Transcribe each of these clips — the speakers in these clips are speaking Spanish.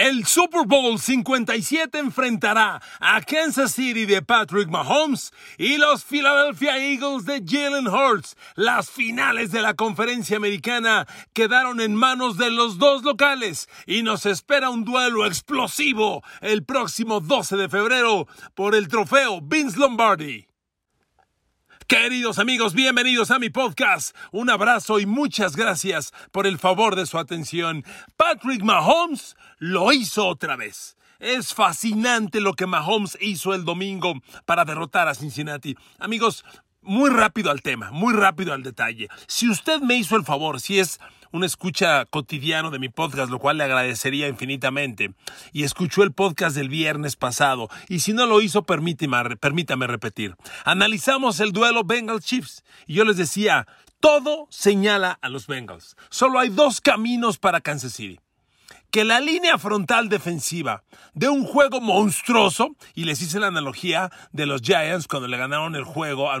El Super Bowl 57 enfrentará a Kansas City de Patrick Mahomes y los Philadelphia Eagles de Jalen Hurts. Las finales de la conferencia americana quedaron en manos de los dos locales y nos espera un duelo explosivo el próximo 12 de febrero por el trofeo Vince Lombardi. Queridos amigos, bienvenidos a mi podcast. Un abrazo y muchas gracias por el favor de su atención. Patrick Mahomes lo hizo otra vez. Es fascinante lo que Mahomes hizo el domingo para derrotar a Cincinnati. Amigos, muy rápido al tema, muy rápido al detalle. Si usted me hizo el favor, si es una escucha cotidiano de mi podcast, lo cual le agradecería infinitamente, y escuchó el podcast del viernes pasado, y si no lo hizo, permítame, permítame repetir. Analizamos el duelo Bengals Chiefs, y yo les decía, todo señala a los Bengals. Solo hay dos caminos para Kansas City que la línea frontal defensiva de un juego monstruoso, y les hice la analogía de los Giants cuando le ganaron el juego a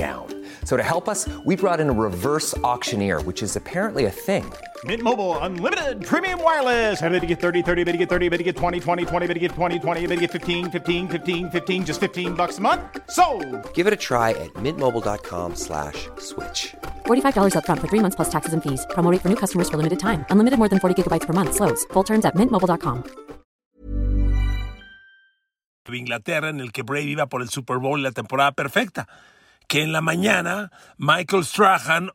down. So to help us, we brought in a reverse auctioneer, which is apparently a thing. Mint Mobile unlimited premium wireless. Ready to get 30, 30, bit to get 30, bit to get 20, 20, 20, bit to get 20, 20, bit to get 15, 15, 15, 15 just 15 bucks a month. So, Give it a try at mintmobile.com slash switch. $45 upfront for three months plus taxes and fees. Promo rate for new customers for limited time. Unlimited more than 40 gigabytes per month. Slows. Full terms at mintmobile.com. de Inglaterra en el que Brady iba por el Super Bowl la temporada perfecta. Que en la mañana Michael Strahan,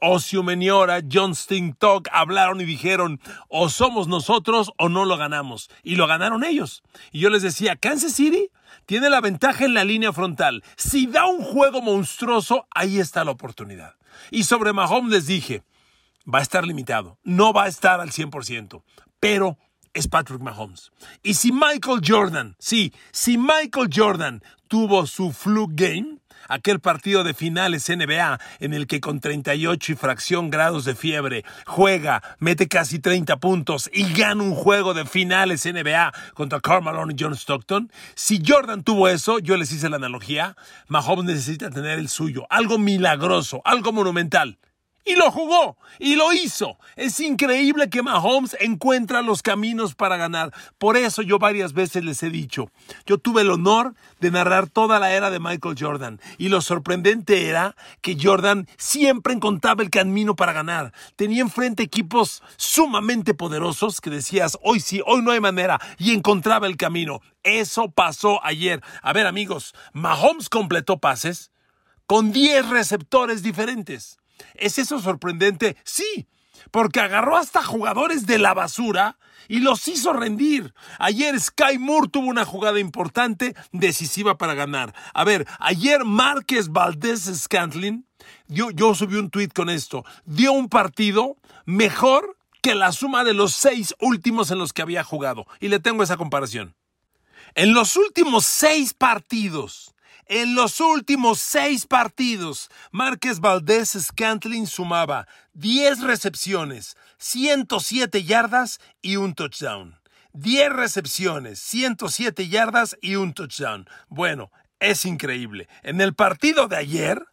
Ocio Meniora, John Stingtalk hablaron y dijeron o somos nosotros o no lo ganamos. Y lo ganaron ellos. Y yo les decía, Kansas City tiene la ventaja en la línea frontal. Si da un juego monstruoso, ahí está la oportunidad. Y sobre Mahomes les dije, va a estar limitado, no va a estar al 100%, pero es Patrick Mahomes. Y si Michael Jordan, sí, si Michael Jordan tuvo su fluke game, aquel partido de finales NBA en el que con 38 y fracción grados de fiebre juega, mete casi 30 puntos y gana un juego de finales NBA contra Karl Malone y John Stockton. Si Jordan tuvo eso, yo les hice la analogía, Mahomes necesita tener el suyo, algo milagroso, algo monumental. Y lo jugó, y lo hizo. Es increíble que Mahomes encuentra los caminos para ganar. Por eso yo varias veces les he dicho, yo tuve el honor de narrar toda la era de Michael Jordan. Y lo sorprendente era que Jordan siempre encontraba el camino para ganar. Tenía enfrente equipos sumamente poderosos que decías, hoy sí, hoy no hay manera. Y encontraba el camino. Eso pasó ayer. A ver amigos, Mahomes completó pases con 10 receptores diferentes. ¿Es eso sorprendente? Sí, porque agarró hasta jugadores de la basura y los hizo rendir. Ayer Sky Moore tuvo una jugada importante, decisiva para ganar. A ver, ayer Márquez Valdés Scantlin, dio, yo subí un tweet con esto, dio un partido mejor que la suma de los seis últimos en los que había jugado. Y le tengo esa comparación. En los últimos seis partidos, en los últimos seis partidos, Márquez Valdés Scantling sumaba 10 recepciones, 107 yardas y un touchdown. 10 recepciones, 107 yardas y un touchdown. Bueno, es increíble. En el partido de ayer,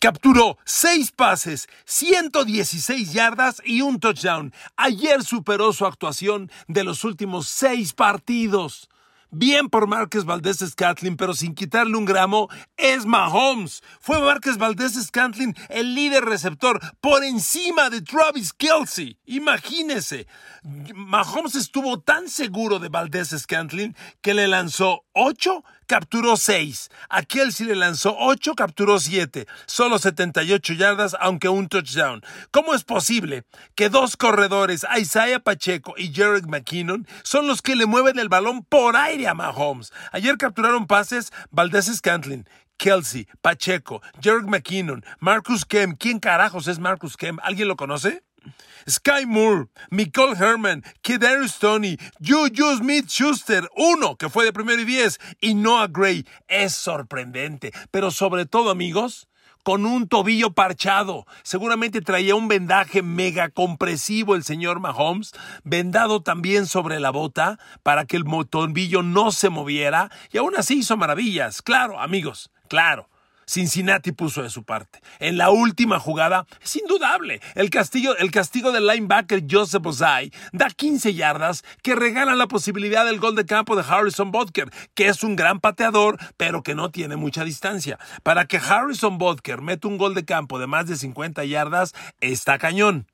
capturó 6 pases, 116 yardas y un touchdown. Ayer superó su actuación de los últimos 6 partidos. Bien por Márquez Valdés Scantlin, pero sin quitarle un gramo, es Mahomes. Fue Márquez Valdés Scantlin el líder receptor por encima de Travis Kelsey. Imagínese. Mahomes estuvo tan seguro de Valdés Scantlin que le lanzó 8, capturó 6. A Kelsey le lanzó 8, capturó 7. Solo 78 yardas, aunque un touchdown. ¿Cómo es posible que dos corredores, Isaiah Pacheco y Jared McKinnon, son los que le mueven el balón por aire a Mahomes? Ayer capturaron pases Valdés Scantlin, Kelsey, Pacheco, Jared McKinnon, Marcus Kemp. ¿Quién carajos es Marcus Kemp? ¿Alguien lo conoce? Sky Moore, Nicole Herman, Kedarius Tony, Juju Smith Schuster, uno que fue de primero y diez, y Noah Gray. Es sorprendente, pero sobre todo, amigos, con un tobillo parchado. Seguramente traía un vendaje mega compresivo el señor Mahomes, vendado también sobre la bota para que el tobillo no se moviera, y aún así hizo maravillas. Claro, amigos, claro. Cincinnati puso de su parte. En la última jugada, es indudable, el castigo, el castigo del linebacker Joseph Ozai da 15 yardas que regalan la posibilidad del gol de campo de Harrison Butker, que es un gran pateador, pero que no tiene mucha distancia. Para que Harrison Butker meta un gol de campo de más de 50 yardas, está cañón.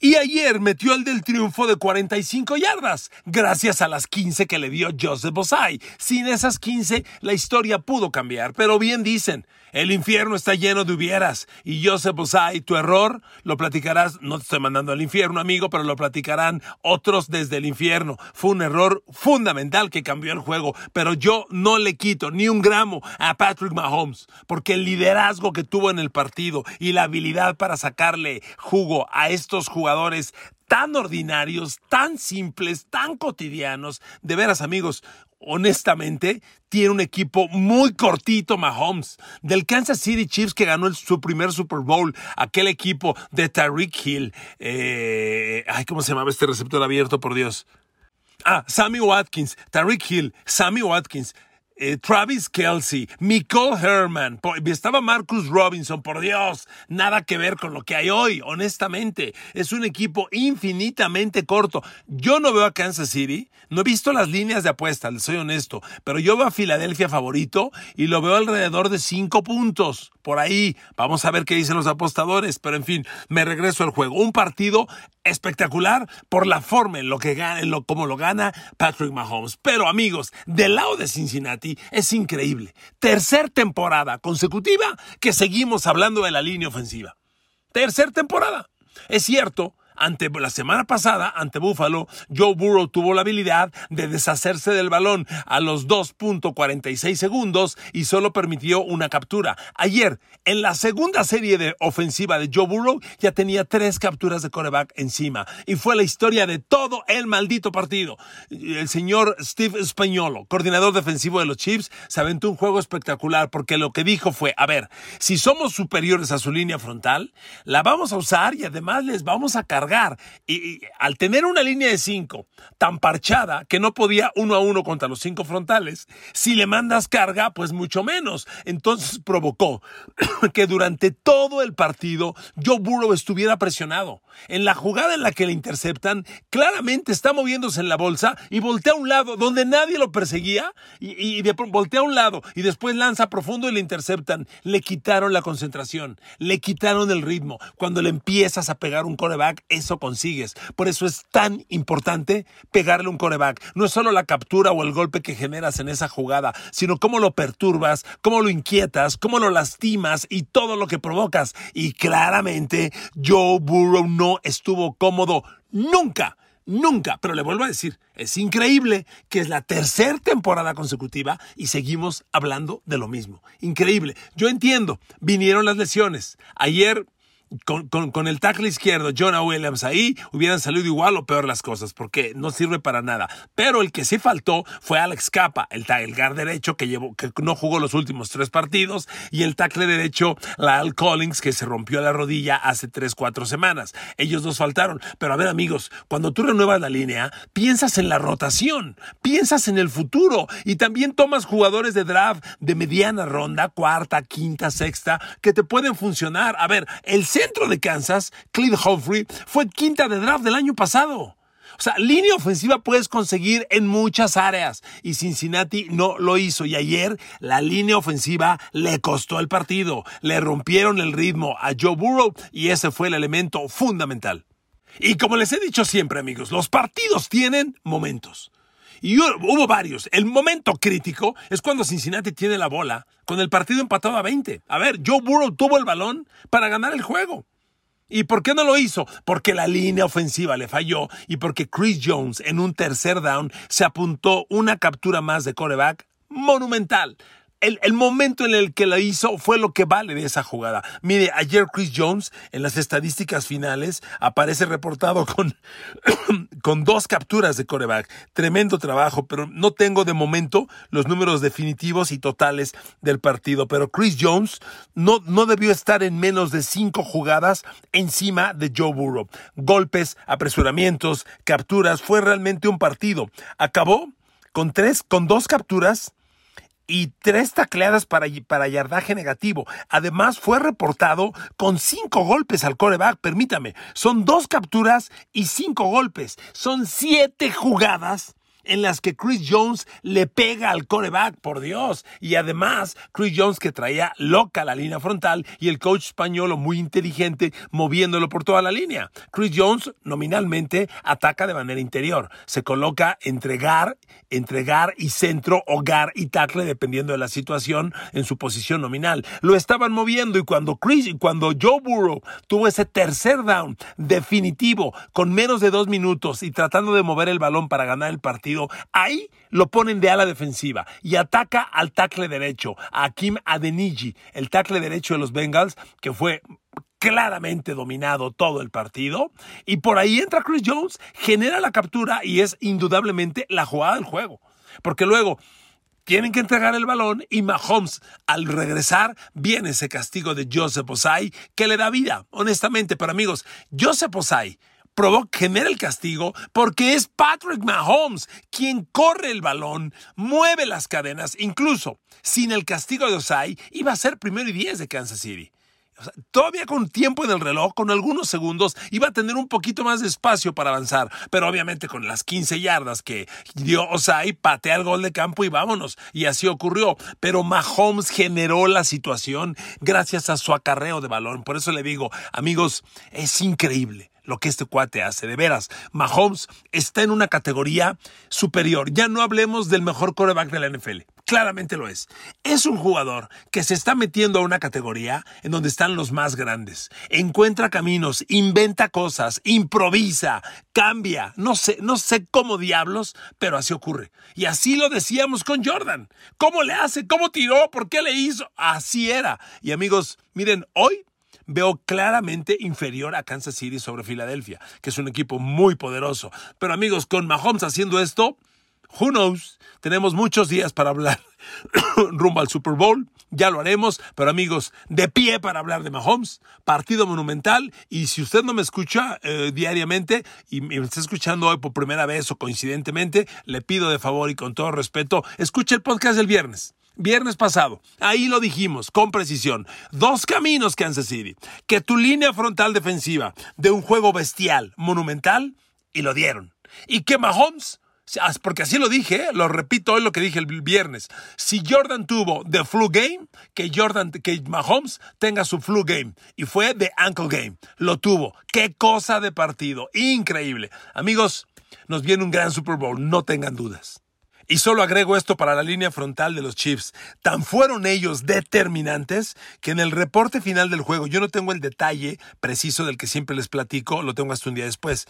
Y ayer metió el del triunfo de 45 yardas, gracias a las 15 que le dio Joseph Bosai. Sin esas 15, la historia pudo cambiar, pero bien dicen, el infierno está lleno de hubieras. Y Joseph Bosai, tu error, lo platicarás, no te estoy mandando al infierno, amigo, pero lo platicarán otros desde el infierno. Fue un error fundamental que cambió el juego, pero yo no le quito ni un gramo a Patrick Mahomes, porque el liderazgo que tuvo en el partido y la habilidad para sacarle jugo a estos jugadores tan ordinarios, tan simples, tan cotidianos. De veras, amigos, honestamente, tiene un equipo muy cortito Mahomes. Del Kansas City Chiefs que ganó su primer Super Bowl, aquel equipo de Tyreek Hill. Eh, ay, ¿cómo se llamaba este receptor abierto, por Dios? Ah, Sammy Watkins, Tyreek Hill, Sammy Watkins. Eh, Travis Kelsey, Nicole Herman, estaba Marcus Robinson, por Dios, nada que ver con lo que hay hoy, honestamente. Es un equipo infinitamente corto. Yo no veo a Kansas City, no he visto las líneas de apuesta, les soy honesto, pero yo veo a Filadelfia favorito y lo veo alrededor de cinco puntos. Por ahí, vamos a ver qué dicen los apostadores, pero en fin, me regreso al juego. Un partido espectacular por la forma en lo que gana, lo, como lo gana Patrick Mahomes. Pero amigos, del lado de Cincinnati es increíble. Tercer temporada consecutiva que seguimos hablando de la línea ofensiva. Tercer temporada. Es cierto, ante la semana pasada, ante Buffalo, Joe Burrow tuvo la habilidad de deshacerse del balón a los 2.46 segundos y solo permitió una captura. Ayer, en la segunda serie de ofensiva de Joe Burrow, ya tenía tres capturas de coreback encima. Y fue la historia de todo el maldito partido. El señor Steve Españolo, coordinador defensivo de los Chiefs, se aventó un juego espectacular porque lo que dijo fue, a ver, si somos superiores a su línea frontal, la vamos a usar y además les vamos a cargar y, al tener una línea de cinco tan parchada que no podía uno a uno contra los cinco frontales, si le mandas carga, pues mucho menos. Entonces provocó que durante todo el partido Joe Burrow estuviera presionado. En la jugada en la que le interceptan, claramente está moviéndose en la bolsa y voltea a un lado donde nadie lo perseguía y, voltea a un lado y después lanza profundo y le interceptan. Le quitaron la concentración, le quitaron el ritmo. Cuando le empiezas a pegar un coreback, eso consigues. Por eso es tan importante pegarle un coreback. No es solo la captura o el golpe que generas en esa jugada, sino cómo lo perturbas, cómo lo inquietas, cómo lo lastimas y todo lo que provocas. Y claramente Joe Burrow no estuvo cómodo nunca. Nunca, pero le vuelvo a decir, es increíble que es la tercera temporada consecutiva y seguimos hablando de lo mismo. Increíble. Yo entiendo, vinieron las lesiones. Ayer con, el tackle izquierdo, Jonah Williams, ahí hubieran salido igual o peor las cosas, porque no sirve para nada. Pero el que sí faltó fue Alex Capa, el, el guard derecho que, llevó, que no jugó los últimos tres partidos, y el tackle derecho, Lyle Collins, que se rompió la rodilla hace tres, cuatro semanas. Ellos dos faltaron. Pero a ver, amigos, cuando tú renuevas la línea, piensas en la rotación, piensas en el futuro, y también tomas jugadores de draft de mediana ronda, cuarta, quinta, sexta, que te pueden funcionar. A ver, el centro de Kansas, Clint Humphrey, fue quinta de draft del año pasado. O sea, línea ofensiva puedes conseguir en muchas áreas y Cincinnati no lo hizo. Y ayer la línea ofensiva le costó el partido. Le rompieron el ritmo a Joe Burrow y ese fue el elemento fundamental. Y como les he dicho siempre, amigos, los partidos tienen momentos. Y hubo varios. El momento crítico es cuando Cincinnati tiene la bola con el partido empatado a 20. A ver, Joe Burrow tuvo el balón para ganar el juego. ¿Y por qué no lo hizo? Porque la línea ofensiva le falló y porque Chris Jones en un tercer down se apuntó una captura más de coreback monumental el, momento en el que la hizo fue lo que vale de esa jugada. Mire, ayer Chris Jones en las estadísticas finales aparece reportado con, con dos capturas de coreback. Tremendo trabajo, pero no tengo de momento los números definitivos y totales del partido. Pero Chris Jones no, no debió estar en menos de cinco jugadas encima de Joe Burrow. Golpes, apresuramientos, capturas. Fue realmente un partido. Acabó con tres, con dos capturas y tres tacleadas para, para yardaje negativo. Además, fue reportado con cinco golpes al coreback. Permítame, son dos capturas y cinco golpes. Son siete jugadas en las que Chris Jones le pega al coreback, por Dios. Y además, Chris Jones que traía loca la línea frontal y el coach español muy inteligente moviéndolo por toda la línea. Chris Jones nominalmente ataca de manera interior. Se coloca entregar, entregar y centro, hogar y tackle dependiendo de la situación en su posición nominal. Lo estaban moviendo y cuando Chris, cuando Joe Burrow tuvo ese tercer down definitivo con menos de dos minutos y tratando de mover el balón para ganar el partido, ahí lo ponen de ala defensiva y ataca al tackle derecho, a Kim Adeniji, el tackle derecho de los Bengals, que fue claramente dominado todo el partido. Y por ahí entra Chris Jones, genera la captura y es indudablemente la jugada del juego. Porque luego tienen que entregar el balón y Mahomes al regresar viene ese castigo de Joseph Osai que le da vida, honestamente. Pero amigos, Joseph Osai provoca, genera el castigo porque es Patrick Mahomes quien corre el balón, mueve las cadenas, incluso sin el castigo de Osai, iba a ser primero y diez de Kansas City. todavía con tiempo en el reloj, con algunos segundos, iba a tener un poquito más de espacio para avanzar, pero obviamente con las 15 yardas que dio Osai, patea el gol de campo y vámonos. Y así ocurrió. Pero Mahomes generó la situación gracias a su acarreo de balón. Por eso le digo, amigos, es increíble lo que este cuate hace. De veras, Mahomes está en una categoría superior. Ya no hablemos del mejor coreback de la NFL. Claramente lo es. Es un jugador que se está metiendo a una categoría en donde están los más grandes. Encuentra caminos, inventa cosas, improvisa, cambia. No sé, no sé cómo diablos, pero así ocurre. Y así lo decíamos con Jordan. ¿Cómo le hace? ¿Cómo tiró? ¿Por qué le hizo? Así era. Y amigos, miren, hoy veo claramente inferior a Kansas City sobre Filadelfia, que es un equipo muy poderoso. Pero amigos, con Mahomes haciendo esto, who knows? Tenemos muchos días para hablar rumbo al Super Bowl. Ya lo haremos, pero amigos, de pie para hablar de Mahomes, partido monumental. Y si usted no me escucha eh, diariamente y me está escuchando hoy por primera vez o coincidentemente, le pido de favor y con todo respeto, escuche el podcast del viernes. Viernes pasado, ahí lo dijimos con precisión. Dos caminos, Kansas City. Que tu línea frontal defensiva de un juego bestial, monumental, y lo dieron. Y que Mahomes, porque así lo dije, ¿eh? lo repito hoy lo que dije el viernes. Si Jordan tuvo the flu game, que Jordan, que Mahomes tenga su flu game. Y fue the ankle game. Lo tuvo. Qué cosa de partido. Increíble. Amigos, nos viene un gran Super Bowl, no tengan dudas. Y solo agrego esto para la línea frontal de los Chiefs. Tan fueron ellos determinantes que en el reporte final del juego, yo no tengo el detalle preciso del que siempre les platico, lo tengo hasta un día después.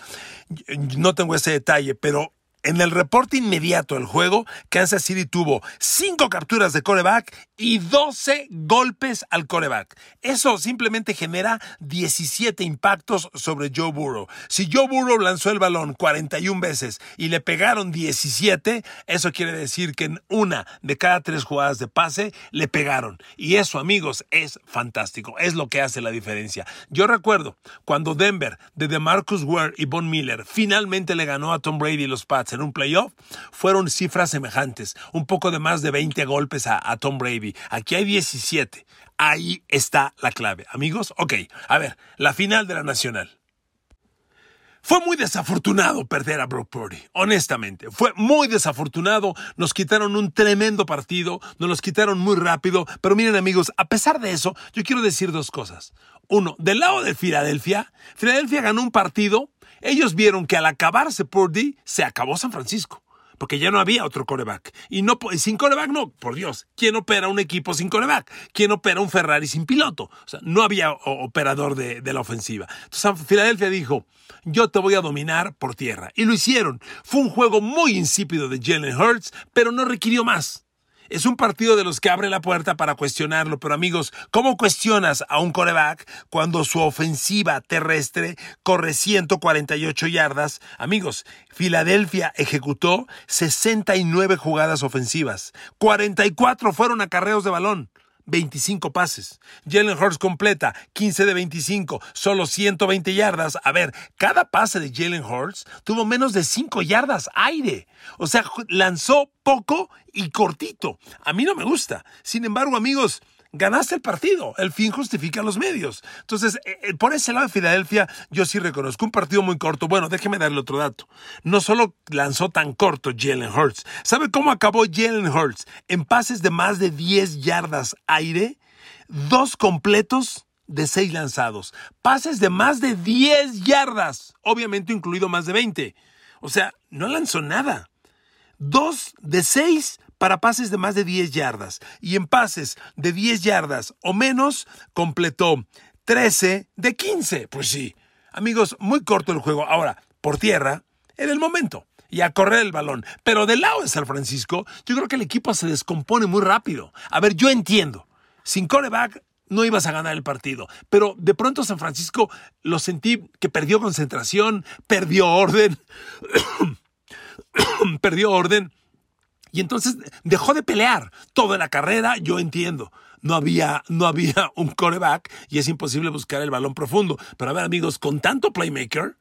No tengo ese detalle, pero en el reporte inmediato del juego, Kansas City tuvo 5 capturas de coreback y 12 golpes al coreback. Eso simplemente genera 17 impactos sobre Joe Burrow. Si Joe Burrow lanzó el balón 41 veces y le pegaron 17, eso quiere decir que en una de cada tres jugadas de pase le pegaron. Y eso, amigos, es fantástico. Es lo que hace la diferencia. Yo recuerdo cuando Denver de DeMarcus Ware y Von Miller finalmente le ganó a Tom Brady y los Pats en un playoff, fueron cifras semejantes, un poco de más de 20 golpes a, Tom Brady. Aquí hay 17. Ahí está la clave. Amigos, ok, a ver, la final de la Nacional. Fue muy desafortunado perder a Brock Purdy, honestamente. Fue muy desafortunado. Nos quitaron un tremendo partido, nos los quitaron muy rápido. Pero miren amigos, a pesar de eso, yo quiero decir dos cosas. Uno, del lado de Filadelfia, Filadelfia ganó un partido. Ellos vieron que al acabarse Purdy, se acabó San Francisco porque ya no había otro coreback. Y no, sin coreback no, por Dios, ¿quién opera un equipo sin coreback? ¿Quién opera un Ferrari sin piloto? O sea, no había operador de, de la ofensiva. Entonces Filadelfia dijo, yo te voy a dominar por tierra. Y lo hicieron. Fue un juego muy insípido de Jalen Hurts, pero no requirió más. Es un partido de los que abre la puerta para cuestionarlo, pero amigos, ¿cómo cuestionas a un coreback cuando su ofensiva terrestre corre 148 yardas? Amigos, Filadelfia ejecutó 69 jugadas ofensivas, 44 fueron acarreos de balón. 25 pases. Jalen Hurts completa 15 de 25, solo 120 yardas. A ver, cada pase de Jalen Hurts tuvo menos de 5 yardas aire. O sea, lanzó poco y cortito. A mí no me gusta. Sin embargo, amigos, ganaste el partido. El fin justifica los medios. Entonces, eh, eh, por ese lado de Filadelfia, yo sí reconozco un partido muy corto. Bueno, déjeme darle otro dato. No solo lanzó tan corto Jalen Hurts. ¿Sabe cómo acabó Jalen Hurts? En pases de más de 10 yardas aire, dos completos de seis lanzados. Pases de más de 10 yardas, obviamente incluido más de 20. O sea, no lanzó nada. Dos de seis para pases de más de 10 yardas. Y en pases de 10 yardas o menos, completó 13 de 15. Pues sí, amigos, muy corto el juego. Ahora, por tierra, en el momento. Y a correr el balón. Pero del lado de San Francisco, yo creo que el equipo se descompone muy rápido. A ver, yo entiendo. Sin coreback no ibas a ganar el partido. Pero de pronto San Francisco lo sentí que perdió concentración, perdió orden, perdió orden y entonces dejó de pelear toda la carrera, yo entiendo. No había, no había un coreback y es imposible buscar el balón profundo. Pero a ver, amigos, con tanto playmaker,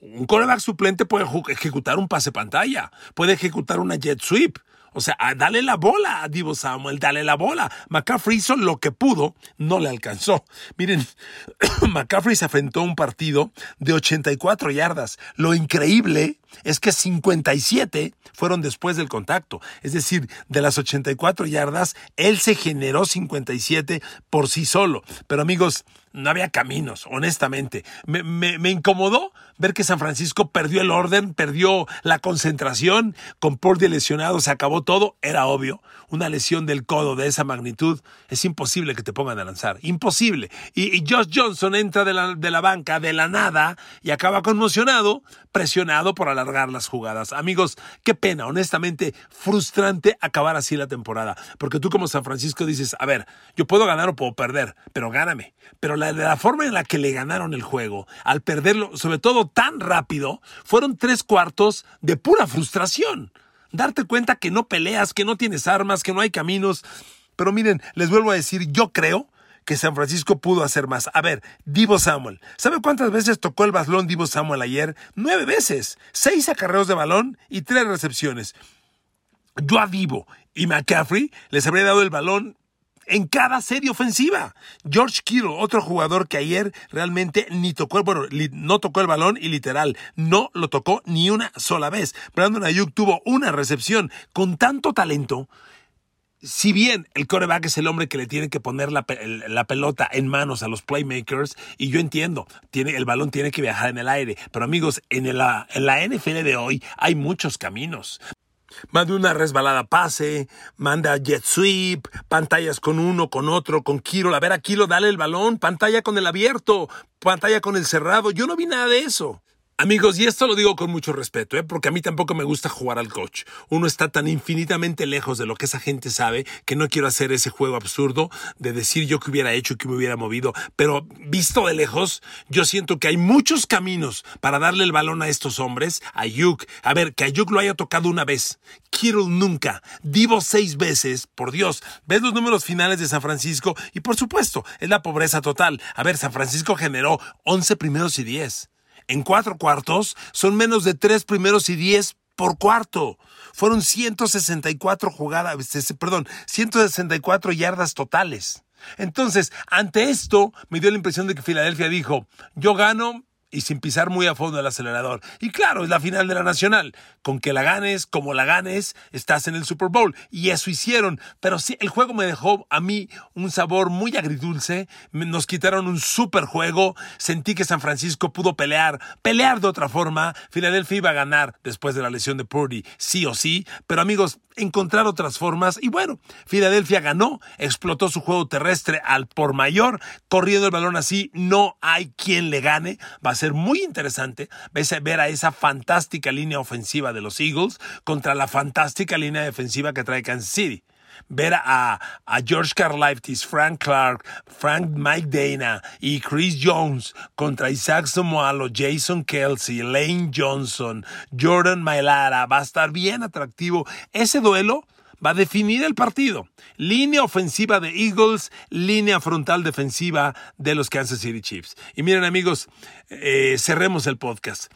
un coreback suplente puede ejecutar un pase pantalla, puede ejecutar una jet sweep, o sea, dale la bola a Divo Samuel, dale la bola. McCaffrey hizo lo que pudo, no le alcanzó. Miren, McCaffrey se enfrentó a un partido de 84 yardas. Lo increíble es que 57 fueron después del contacto. Es decir, de las 84 yardas, él se generó 57 por sí solo. Pero amigos, no había caminos, honestamente. Me, incomodó ver que San Francisco perdió el orden, perdió la concentración, con Purdy lesionado se acabó todo, era obvio. Una lesión del codo de esa magnitud, es imposible que te pongan a lanzar, imposible. Y, Josh Johnson entra de la, de la banca de la nada y acaba conmocionado, presionado por alargar las jugadas. Amigos, qué pena, honestamente, frustrante acabar así la temporada. Porque tú como San Francisco dices, a ver, yo puedo ganar o puedo perder, pero gáname. Pero la, la forma en la que le ganaron el juego, al perderlo, sobre todo tan rápido, fueron tres cuartos de pura frustración. Darte cuenta que no peleas, que no tienes armas, que no hay caminos. Pero miren, les vuelvo a decir, yo creo que San Francisco pudo hacer más. A ver, Divo Samuel. ¿Sabe cuántas veces tocó el balón Divo Samuel ayer? Nueve veces. Seis acarreos de balón y tres recepciones. Yo a Divo y McCaffrey les habría dado el balón en cada serie ofensiva. George Kittle, otro jugador que ayer realmente ni tocó, no tocó el balón y literal, no lo tocó ni una sola vez. Brandon Ayuk tuvo una recepción con tanto talento si bien el coreback es el hombre que le tiene que poner la, pelota en manos a los playmakers, y yo entiendo, tiene, el balón tiene que viajar en el aire, pero amigos, en la, en la NFL de hoy hay muchos caminos. Manda una resbalada pase, manda jet sweep, pantallas con uno, con otro, con Kiro. A ver, a Kiro, dale el balón, pantalla con el abierto, pantalla con el cerrado. Yo no vi nada de eso. Amigos, y esto lo digo con mucho respeto, ¿eh? porque a mí tampoco me gusta jugar al coach. Uno está tan infinitamente lejos de lo que esa gente sabe que no quiero hacer ese juego absurdo de decir yo que hubiera hecho, que me hubiera movido. Pero visto de lejos, yo siento que hay muchos caminos para darle el balón a estos hombres. A Ayuk, a ver, que Ayuk lo haya tocado una vez. Kittle nunca. Divo seis veces. Por Dios, ves los números finales de San Francisco y por supuesto, es la pobreza total. A ver, San Francisco generó 11 primeros y 10 en cuatro cuartos son menos de tres primeros y diez por cuarto. Fueron 164 jugadas, perdón, 164 yardas totales. Entonces, ante esto, me dio la impresión de que Filadelfia dijo, yo gano y sin pisar muy a fondo el acelerador. Y claro, es la final de la Nacional. Con que la ganes, como la ganes, estás en el Super Bowl. Y eso hicieron. Pero sí, el juego me dejó a mí un sabor muy agridulce. Nos quitaron un super juego. Sentí que San Francisco pudo pelear, pelear de otra forma. Filadelfia iba a ganar después de la lesión de Purdy, sí o sí. Pero amigos, encontrar otras formas. Y bueno, Filadelfia ganó, explotó su juego terrestre al por mayor, corriendo el balón así. No hay quien le gane. Va ser muy interesante ver a esa fantástica línea ofensiva de los Eagles contra la fantástica línea defensiva que trae Kansas City ver a, a George Karlaftis, Frank Clark, Frank Mike Dana y Chris Jones contra Isaac Somoalo, Jason Kelsey, Lane Johnson, Jordan Mailara, va a estar bien atractivo. Ese duelo va a definir el partido. Línea ofensiva de Eagles, línea frontal defensiva de los Kansas City Chiefs. Y miren amigos, eh, cerremos el podcast.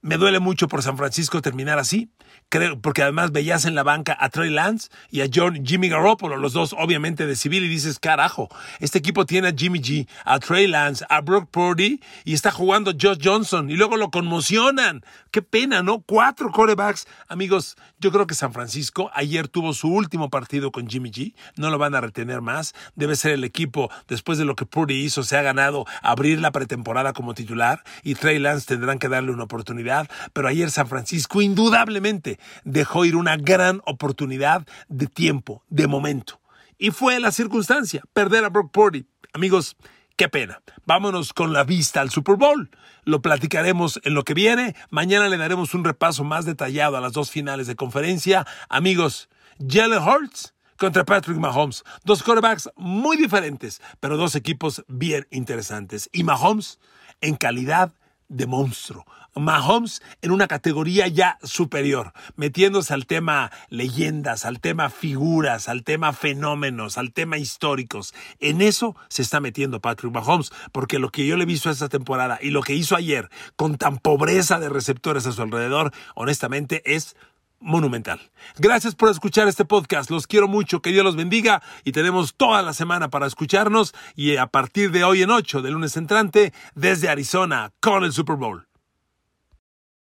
Me duele mucho por San Francisco terminar así creo, porque además veías en la banca a Trey Lance y a John, Jimmy Garoppolo, los dos obviamente de civil, y dices, carajo, este equipo tiene a Jimmy G, a Trey Lance, a Brock Purdy, y está jugando Josh Johnson, y luego lo conmocionan. Qué pena, ¿no? Cuatro corebacks. Amigos, yo creo que San Francisco ayer tuvo su último partido con Jimmy G, no lo van a retener más, debe ser el equipo, después de lo que Purdy hizo, se ha ganado abrir la pretemporada como titular, y Trey Lance tendrán que darle una oportunidad, pero ayer San Francisco indudablemente dejó ir una gran oportunidad de tiempo, de momento. Y fue la circunstancia, perder a Brock Purdy. Amigos, qué pena. Vámonos con la vista al Super Bowl. Lo platicaremos en lo que viene. Mañana le daremos un repaso más detallado a las dos finales de conferencia. Amigos, Jalen Hurts contra Patrick Mahomes. Dos quarterbacks muy diferentes, pero dos equipos bien interesantes. Y Mahomes en calidad de monstruo. Mahomes en una categoría ya superior, metiéndose al tema leyendas, al tema figuras, al tema fenómenos, al tema históricos. En eso se está metiendo Patrick Mahomes, porque lo que yo le he visto esta temporada y lo que hizo ayer con tan pobreza de receptores a su alrededor, honestamente es monumental. Gracias por escuchar este podcast. Los quiero mucho. Que Dios los bendiga. Y tenemos toda la semana para escucharnos. Y a partir de hoy en 8, de lunes entrante, desde Arizona, con el Super Bowl.